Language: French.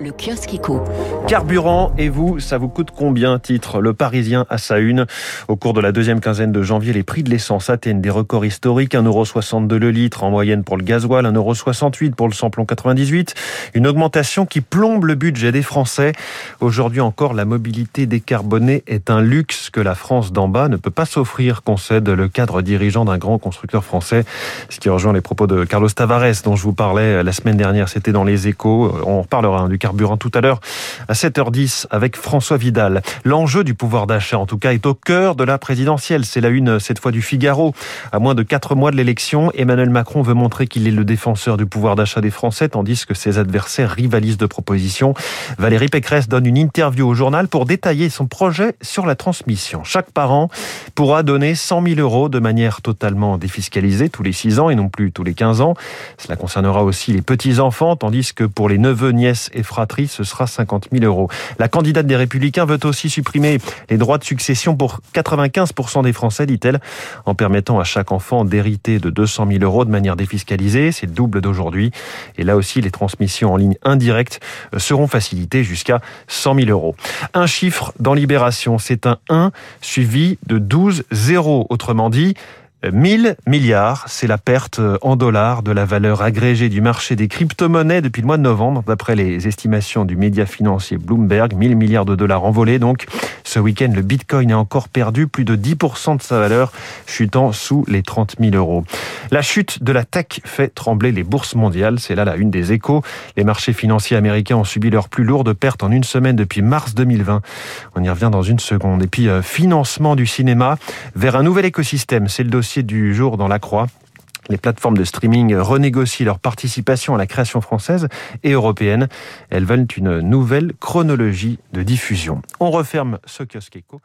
le kiosque éco. Carburant, et vous, ça vous coûte combien Titre Le Parisien à sa une. Au cours de la deuxième quinzaine de janvier, les prix de l'essence atteignent des records historiques. 1,62€ le litre en moyenne pour le gasoil, 1,68€ pour le samplon 98. Une augmentation qui plombe le budget des Français. Aujourd'hui encore, la mobilité décarbonée est un luxe que la France d'en bas ne peut pas s'offrir, concède le cadre dirigeant d'un grand constructeur français. Ce qui rejoint les propos de Carlos Tavares, dont je vous parlais la semaine dernière. C'était dans les échos. On reparlera hein, du tout à l'heure à 7h10 avec François Vidal. L'enjeu du pouvoir d'achat, en tout cas, est au cœur de la présidentielle. C'est la une, cette fois, du Figaro. À moins de quatre mois de l'élection, Emmanuel Macron veut montrer qu'il est le défenseur du pouvoir d'achat des Français, tandis que ses adversaires rivalisent de propositions. Valérie Pécresse donne une interview au journal pour détailler son projet sur la transmission. Chaque parent pourra donner 100 000 euros de manière totalement défiscalisée tous les 6 ans et non plus tous les 15 ans. Cela concernera aussi les petits-enfants, tandis que pour les neveux, nièces et ce sera 50 000 euros. La candidate des Républicains veut aussi supprimer les droits de succession pour 95% des Français, dit-elle, en permettant à chaque enfant d'hériter de 200 000 euros de manière défiscalisée. C'est le double d'aujourd'hui. Et là aussi, les transmissions en ligne indirectes seront facilitées jusqu'à 100 000 euros. Un chiffre dans Libération, c'est un 1 suivi de 12 zéros. Autrement dit, 1000 milliards, c'est la perte en dollars de la valeur agrégée du marché des crypto-monnaies depuis le mois de novembre, d'après les estimations du média financier Bloomberg. 1000 milliards de dollars envolés. Donc, ce week-end, le Bitcoin a encore perdu plus de 10% de sa valeur, chutant sous les 30 000 euros. La chute de la tech fait trembler les bourses mondiales. C'est là la une des échos. Les marchés financiers américains ont subi leur plus lourde perte en une semaine depuis mars 2020. On y revient dans une seconde. Et puis, euh, financement du cinéma vers un nouvel écosystème. C'est le du jour dans la Croix. Les plateformes de streaming renégocient leur participation à la création française et européenne. Elles veulent une nouvelle chronologie de diffusion. On referme ce kiosque éco.